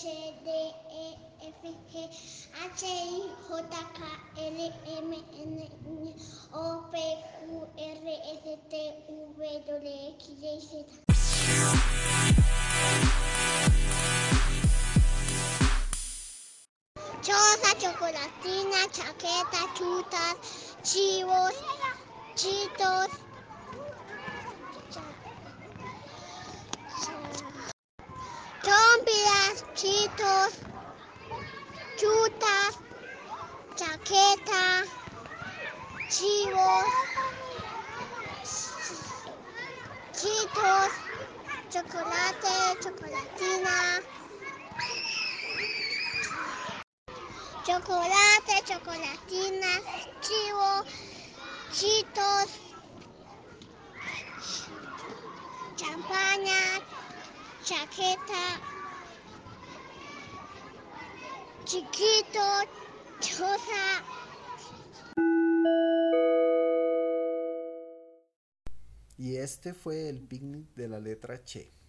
H, D, E, F, G, H, I, J, K, L, M, N, N O, P, Q, R, S, T, V, W, X, Y, Z. Choza, chocolatina, chaqueta, chutas, chivos, chitos. Chitos, chutas, chaqueta, chivos, chitos, chocolate, chocolatina. Chocolate, chocolatina, chivo, chitos, champaña, chaqueta, chiquito, choza. Y este fue el picnic de la letra Che.